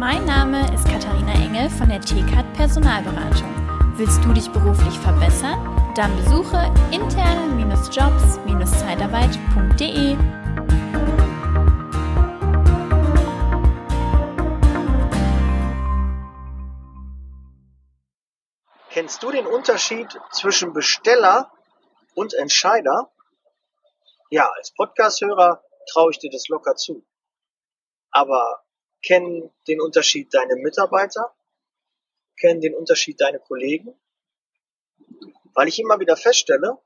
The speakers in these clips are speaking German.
Mein Name ist Katharina Engel von der TCAT Personalberatung. Willst du dich beruflich verbessern? Dann besuche interne-jobs-zeitarbeit.de. Kennst du den Unterschied zwischen Besteller und Entscheider? Ja, als Podcast-Hörer traue ich dir das locker zu. Aber kennen den Unterschied deine Mitarbeiter? Kennen den Unterschied deine Kollegen? Weil ich immer wieder feststelle,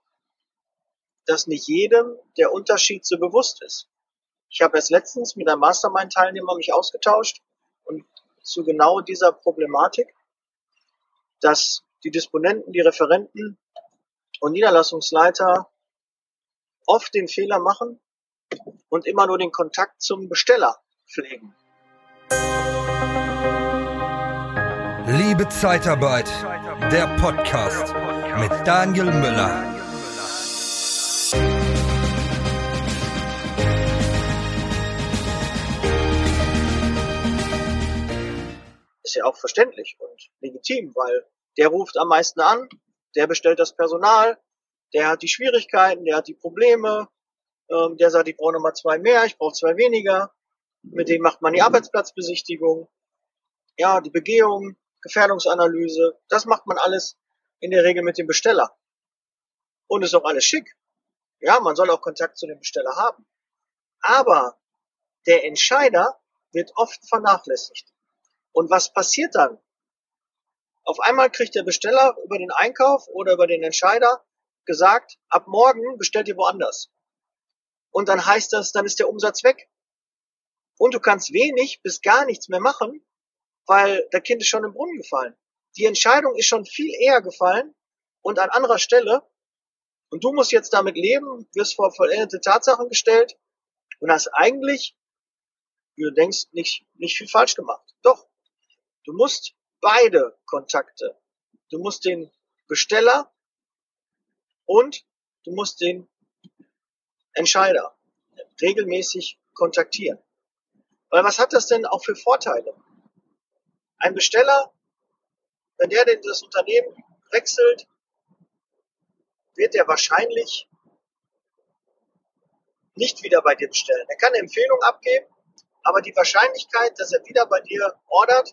dass nicht jedem der Unterschied so bewusst ist. Ich habe erst letztens mit einem Mastermind-Teilnehmer mich ausgetauscht und zu genau dieser Problematik, dass die Disponenten, die Referenten und Niederlassungsleiter oft den Fehler machen und immer nur den Kontakt zum Besteller pflegen. Liebe Zeitarbeit, der Podcast mit Daniel Müller. Ist ja auch verständlich und legitim, weil der ruft am meisten an, der bestellt das Personal, der hat die Schwierigkeiten, der hat die Probleme, ähm, der sagt, ich brauche nochmal zwei mehr, ich brauche zwei weniger. Mit dem macht man die Arbeitsplatzbesichtigung, ja, die Begehung, Gefährdungsanalyse. Das macht man alles in der Regel mit dem Besteller. Und ist auch alles schick. Ja, man soll auch Kontakt zu dem Besteller haben. Aber der Entscheider wird oft vernachlässigt. Und was passiert dann? Auf einmal kriegt der Besteller über den Einkauf oder über den Entscheider gesagt, ab morgen bestellt ihr woanders. Und dann heißt das, dann ist der Umsatz weg. Und du kannst wenig bis gar nichts mehr machen, weil der Kind ist schon im Brunnen gefallen. Die Entscheidung ist schon viel eher gefallen und an anderer Stelle. Und du musst jetzt damit leben, wirst vor vollendete Tatsachen gestellt und hast eigentlich, wie du denkst, nicht, nicht viel falsch gemacht. Doch, du musst beide Kontakte. Du musst den Besteller und du musst den Entscheider regelmäßig kontaktieren. Weil was hat das denn auch für Vorteile? Ein Besteller, wenn der denn das Unternehmen wechselt, wird er wahrscheinlich nicht wieder bei dir bestellen. Er kann eine Empfehlung abgeben, aber die Wahrscheinlichkeit, dass er wieder bei dir ordert,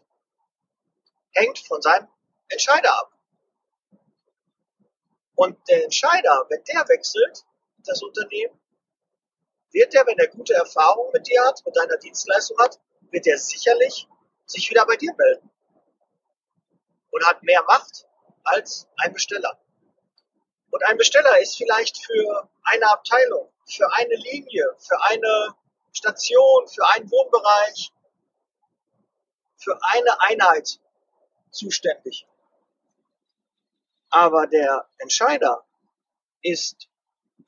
hängt von seinem Entscheider ab. Und der Entscheider, wenn der wechselt, das Unternehmen, wird er, wenn er gute Erfahrungen mit dir hat, mit deiner Dienstleistung hat, wird er sicherlich sich wieder bei dir melden. Und hat mehr Macht als ein Besteller. Und ein Besteller ist vielleicht für eine Abteilung, für eine Linie, für eine Station, für einen Wohnbereich, für eine Einheit zuständig. Aber der Entscheider ist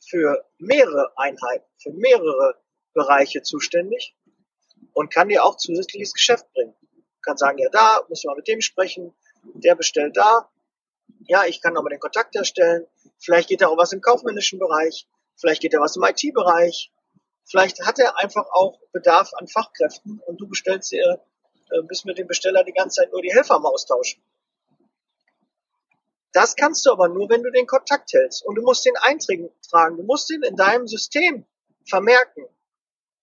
für mehrere Einheiten, für mehrere Bereiche zuständig und kann dir auch zusätzliches Geschäft bringen. Kann sagen, ja, da müssen wir mit dem sprechen, der bestellt da. Ja, ich kann aber den Kontakt herstellen. Vielleicht geht da auch was im kaufmännischen Bereich. Vielleicht geht da was im IT-Bereich. Vielleicht hat er einfach auch Bedarf an Fachkräften und du bestellst dir, äh, bist mit dem Besteller die ganze Zeit nur die Helfer am Austauschen. Das kannst du aber nur, wenn du den Kontakt hältst. Und du musst den eintragen. Du musst ihn in deinem System vermerken.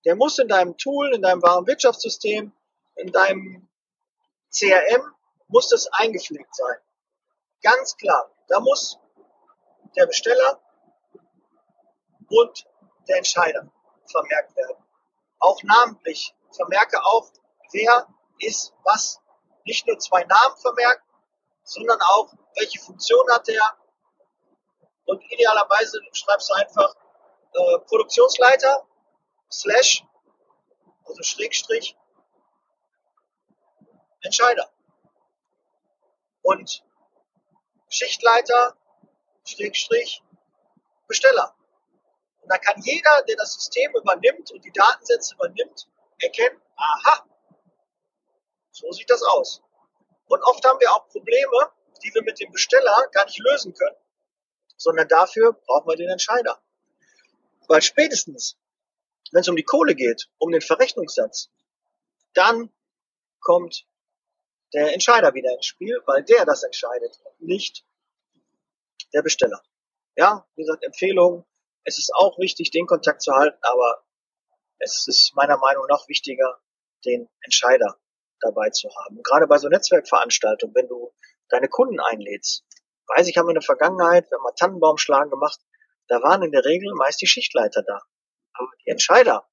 Der muss in deinem Tool, in deinem Warenwirtschaftssystem, in deinem CRM, muss das eingepflegt sein. Ganz klar. Da muss der Besteller und der Entscheider vermerkt werden. Auch namentlich. Vermerke auch, wer ist was. Nicht nur zwei Namen vermerken, sondern auch, welche Funktion hat der. Und idealerweise schreibst du einfach äh, Produktionsleiter slash, also Schrägstrich, Entscheider. Und Schichtleiter, Schrägstrich, Besteller. Und da kann jeder, der das System übernimmt und die Datensätze übernimmt, erkennen, aha, so sieht das aus. Und oft haben wir auch Probleme, die wir mit dem Besteller gar nicht lösen können, sondern dafür brauchen wir den Entscheider. Weil spätestens, wenn es um die Kohle geht, um den Verrechnungssatz, dann kommt der Entscheider wieder ins Spiel, weil der das entscheidet und nicht der Besteller. Ja, wie gesagt, Empfehlung. Es ist auch wichtig, den Kontakt zu halten, aber es ist meiner Meinung nach wichtiger, den Entscheider dabei zu haben. Und gerade bei so Netzwerkveranstaltungen, wenn du deine Kunden einlädst, weiß ich, haben wir in der Vergangenheit, wenn wir Tannenbaumschlagen gemacht, da waren in der Regel meist die Schichtleiter da. Aber die Entscheider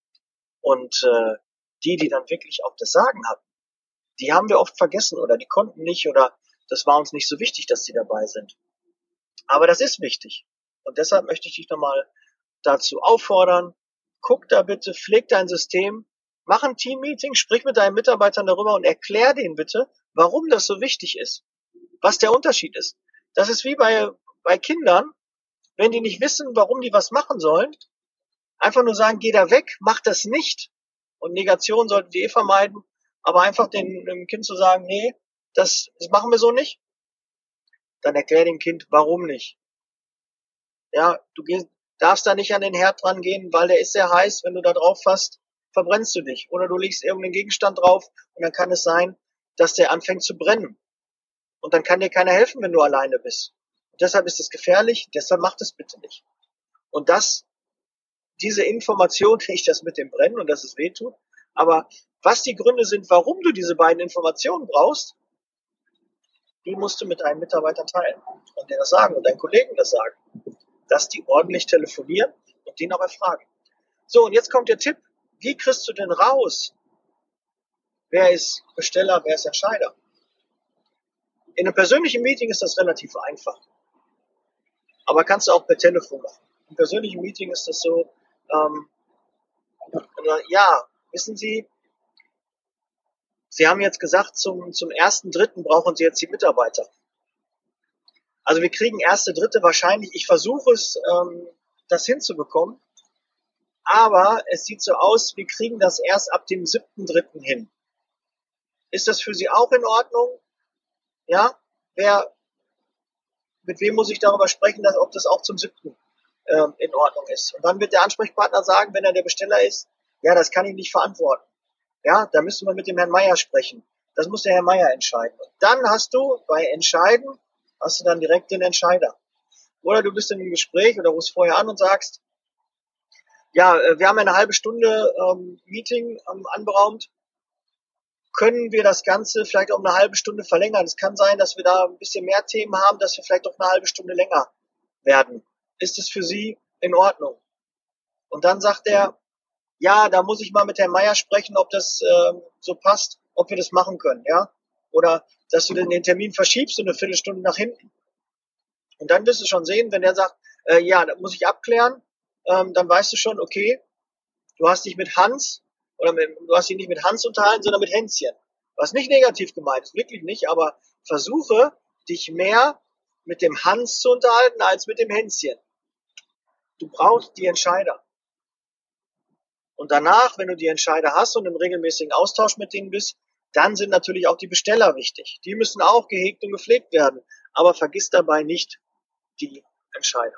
und äh, die, die dann wirklich auch das Sagen hatten, die haben wir oft vergessen oder die konnten nicht oder das war uns nicht so wichtig, dass die dabei sind. Aber das ist wichtig. Und deshalb möchte ich dich nochmal dazu auffordern, guck da bitte, pfleg dein System, mach ein Teammeeting, sprich mit deinen Mitarbeitern darüber und erklär denen bitte, warum das so wichtig ist, was der Unterschied ist. Das ist wie bei, bei Kindern, wenn die nicht wissen, warum die was machen sollen, einfach nur sagen, geh da weg, mach das nicht. Und Negation sollten die eh vermeiden, aber einfach dem, dem Kind zu sagen, nee, das, das machen wir so nicht, dann erklär dem Kind, warum nicht. Ja, du gehst, darfst da nicht an den Herd dran gehen, weil der ist sehr heiß. Wenn du da drauf fasst, verbrennst du dich. Oder du legst irgendeinen Gegenstand drauf und dann kann es sein, dass der anfängt zu brennen. Und dann kann dir keiner helfen, wenn du alleine bist. Und deshalb ist es gefährlich, deshalb mach das bitte nicht. Und das, diese Information, nicht das mit dem Brennen und dass es weh tut, aber was die Gründe sind, warum du diese beiden Informationen brauchst, die musst du mit deinen Mitarbeitern teilen und dir das sagen und deinen Kollegen das sagen, dass die ordentlich telefonieren und den aber fragen. So, und jetzt kommt der Tipp. Wie kriegst du denn raus, wer ist Besteller, wer ist Entscheider? In einem persönlichen Meeting ist das relativ einfach. Aber kannst du auch per Telefon machen. Im persönlichen Meeting ist das so, ähm, ja, wissen Sie, Sie haben jetzt gesagt, zum, zum ersten Dritten brauchen Sie jetzt die Mitarbeiter. Also wir kriegen erste Dritte wahrscheinlich, ich versuche es, ähm, das hinzubekommen, aber es sieht so aus, wir kriegen das erst ab dem siebten Dritten hin. Ist das für Sie auch in Ordnung? Ja? Wer, mit wem muss ich darüber sprechen, dass, ob das auch zum siebten ähm, in Ordnung ist? Und dann wird der Ansprechpartner sagen, wenn er der Besteller ist, ja, das kann ich nicht verantworten. Ja, da müssen wir mit dem Herrn Meier sprechen. Das muss der Herr Meier entscheiden. Und dann hast du bei Entscheiden, hast du dann direkt den Entscheider. Oder du bist in einem Gespräch oder rufst vorher an und sagst, ja, äh, wir haben eine halbe Stunde ähm, Meeting ähm, anberaumt. Können wir das Ganze vielleicht um eine halbe Stunde verlängern? Es kann sein, dass wir da ein bisschen mehr Themen haben, dass wir vielleicht auch eine halbe Stunde länger werden. Ist es für Sie in Ordnung? Und dann sagt er, ja, da muss ich mal mit Herrn Meier sprechen, ob das äh, so passt, ob wir das machen können, ja. Oder dass du den, Termin verschiebst und eine Viertelstunde nach hinten. Und dann wirst du schon sehen, wenn er sagt, äh, ja, da muss ich abklären, ähm, dann weißt du schon, okay, du hast dich mit Hans oder mit, du hast dich nicht mit Hans unterhalten, sondern mit Hänschen. Was nicht negativ gemeint ist, wirklich nicht, aber versuche dich mehr mit dem Hans zu unterhalten als mit dem Hänschen. Du brauchst die Entscheider. Und danach, wenn du die Entscheider hast und im regelmäßigen Austausch mit denen bist, dann sind natürlich auch die Besteller wichtig. Die müssen auch gehegt und gepflegt werden. Aber vergiss dabei nicht die Entscheider.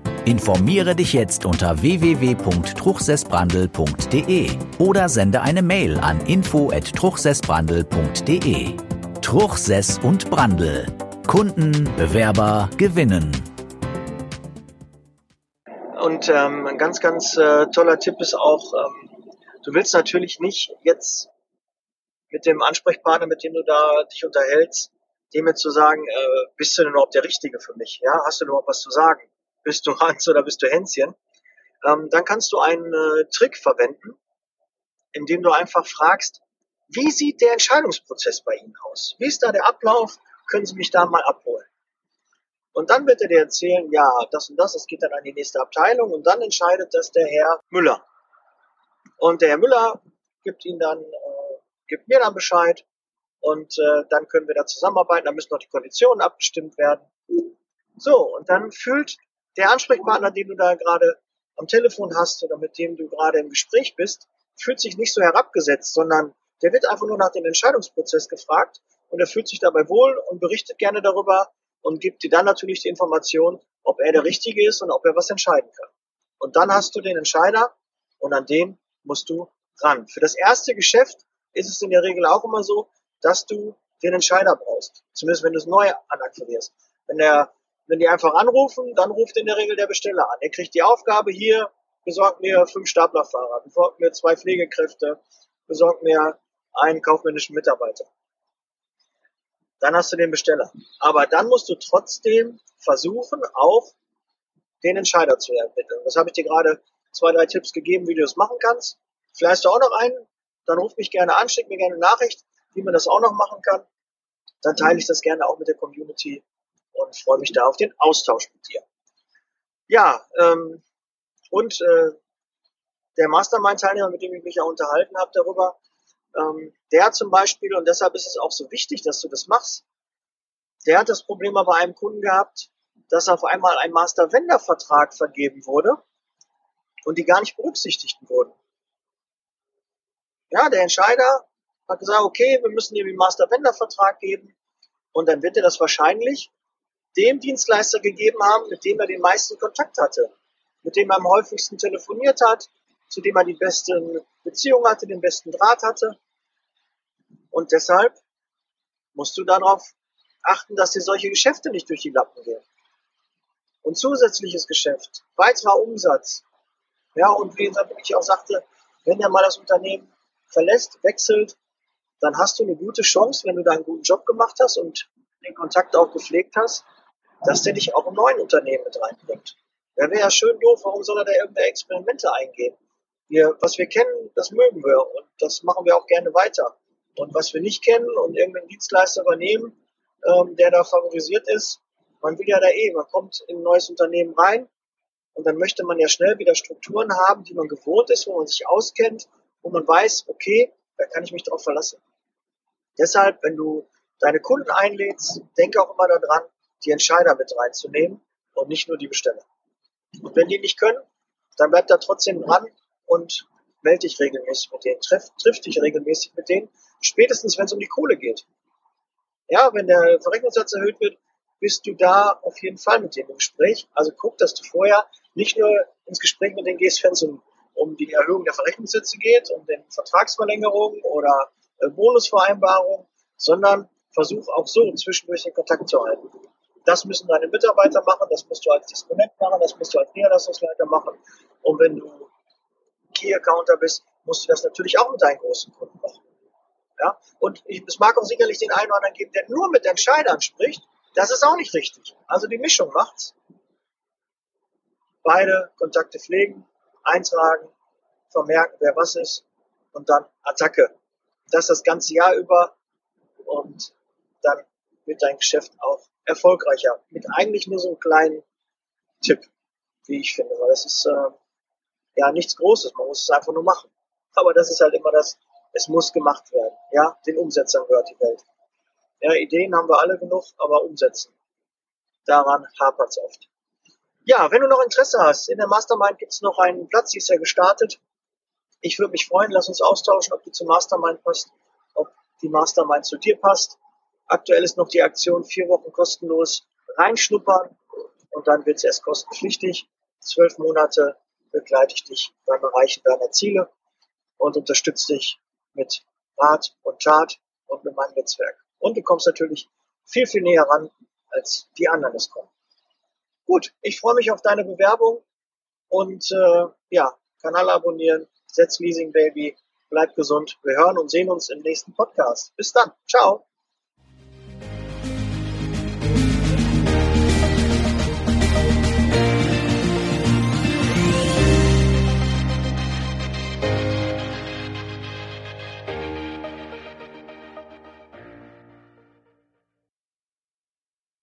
Informiere dich jetzt unter www.truchsessbrandl.de oder sende eine Mail an info@truchsessbrandl.de. Truchsess und Brandl. Kunden, Bewerber gewinnen. Und ähm, ein ganz, ganz äh, toller Tipp ist auch, ähm, du willst natürlich nicht jetzt mit dem Ansprechpartner, mit dem du da dich unterhältst, dem jetzt zu sagen, äh, bist du denn überhaupt der Richtige für mich? Ja, hast du überhaupt was zu sagen? Bist du Hans oder bist du Hänschen? Ähm, dann kannst du einen äh, Trick verwenden, indem du einfach fragst, wie sieht der Entscheidungsprozess bei Ihnen aus? Wie ist da der Ablauf? Können Sie mich da mal abholen? Und dann wird er dir erzählen, ja, das und das, es geht dann an die nächste Abteilung und dann entscheidet das der Herr Müller. Und der Herr Müller gibt ihn dann, äh, gibt mir dann Bescheid und äh, dann können wir da zusammenarbeiten. Da müssen noch die Konditionen abgestimmt werden. So, und dann fühlt der Ansprechpartner, den du da gerade am Telefon hast oder mit dem du gerade im Gespräch bist, fühlt sich nicht so herabgesetzt, sondern der wird einfach nur nach dem Entscheidungsprozess gefragt und er fühlt sich dabei wohl und berichtet gerne darüber und gibt dir dann natürlich die Information, ob er der Richtige ist und ob er was entscheiden kann. Und dann hast du den Entscheider und an den musst du ran. Für das erste Geschäft ist es in der Regel auch immer so, dass du den Entscheider brauchst. Zumindest wenn du es neu anakquirierst. Wenn der, wenn die einfach anrufen, dann ruft in der Regel der Besteller an. Er kriegt die Aufgabe hier, besorgt mir fünf Staplerfahrer, besorgt mir zwei Pflegekräfte, besorgt mir einen kaufmännischen Mitarbeiter. Dann hast du den Besteller. Aber dann musst du trotzdem versuchen, auch den Entscheider zu ermitteln. Das habe ich dir gerade zwei, drei Tipps gegeben, wie du das machen kannst. Vielleicht hast du auch noch einen, dann ruf mich gerne an, schick mir gerne eine Nachricht wie man das auch noch machen kann, dann teile ich das gerne auch mit der Community und freue mich da auf den Austausch mit dir. Ja, ähm, und äh, der Mastermind-Teilnehmer, mit dem ich mich ja unterhalten habe darüber, ähm, der zum Beispiel, und deshalb ist es auch so wichtig, dass du das machst, der hat das Problem bei einem Kunden gehabt, dass auf einmal ein Master-Vendor-Vertrag vergeben wurde und die gar nicht berücksichtigt wurden. Ja, der Entscheider hat gesagt, okay, wir müssen ihm einen Master-Vendor-Vertrag geben und dann wird er das wahrscheinlich dem Dienstleister gegeben haben, mit dem er den meisten Kontakt hatte, mit dem er am häufigsten telefoniert hat, zu dem er die besten Beziehungen hatte, den besten Draht hatte. Und deshalb musst du darauf achten, dass dir solche Geschäfte nicht durch die Lappen gehen. Und zusätzliches Geschäft, weiterer Umsatz. Ja, und wie ich auch sagte, wenn er mal das Unternehmen verlässt, wechselt, dann hast du eine gute Chance, wenn du da einen guten Job gemacht hast und den Kontakt auch gepflegt hast, dass der dich auch im neuen Unternehmen mit reinbringt. Der wäre ja schön doof, warum soll er da irgendeine Experimente eingehen? Wir, was wir kennen, das mögen wir und das machen wir auch gerne weiter. Und was wir nicht kennen und irgendeinen Dienstleister übernehmen, ähm, der da favorisiert ist, man will ja da eh, man kommt in ein neues Unternehmen rein und dann möchte man ja schnell wieder Strukturen haben, die man gewohnt ist, wo man sich auskennt, wo man weiß, okay, da kann ich mich drauf verlassen. Deshalb, wenn du deine Kunden einlädst, denke auch immer daran, die Entscheider mit reinzunehmen und nicht nur die Besteller. Und wenn die nicht können, dann bleib da trotzdem dran und melde dich regelmäßig mit denen, triff, triff dich regelmäßig mit denen, spätestens wenn es um die Kohle geht. Ja, wenn der Verrechnungssatz erhöht wird, bist du da auf jeden Fall mit denen im Gespräch. Also guck, dass du vorher nicht nur ins Gespräch mit denen gehst, wenn es um, um die Erhöhung der Verrechnungssätze geht, um den Vertragsverlängerung oder äh, Bonusvereinbarung, sondern versuch auch so zwischendurch den Kontakt zu halten. Das müssen deine Mitarbeiter machen, das musst du als Disponent machen, das musst du als Niederlassungsleiter machen. Und wenn du Key Accounter bist, musst du das natürlich auch mit deinen großen Kunden machen. Ja? Und ich, es mag auch sicherlich den einen oder anderen geben, der nur mit Entscheidern spricht. Das ist auch nicht richtig. Also die Mischung macht's. Beide Kontakte pflegen, eintragen, vermerken, wer was ist und dann Attacke das das ganze Jahr über und dann wird dein Geschäft auch erfolgreicher. Mit eigentlich nur so einem kleinen Tipp, wie ich finde, weil das ist äh, ja nichts Großes, man muss es einfach nur machen. Aber das ist halt immer das, es muss gemacht werden. Ja, den Umsetzern gehört die Welt. Ja, Ideen haben wir alle genug, aber umsetzen. Daran hapert es oft. Ja, wenn du noch Interesse hast, in der Mastermind gibt es noch einen Platz, die ist ja gestartet. Ich würde mich freuen, lass uns austauschen, ob du zum Mastermind passt, ob die Mastermind zu dir passt. Aktuell ist noch die Aktion vier Wochen kostenlos reinschnuppern und dann wird es erst kostenpflichtig. Zwölf Monate begleite ich dich beim Erreichen deiner Ziele und unterstütze dich mit Rat und Tat und mit meinem Netzwerk. Und du kommst natürlich viel, viel näher ran, als die anderen es kommen. Gut, ich freue mich auf deine Bewerbung und äh, ja, Kanal abonnieren, Setz Leasing Baby. Bleibt gesund. Wir hören und sehen uns im nächsten Podcast. Bis dann. Ciao.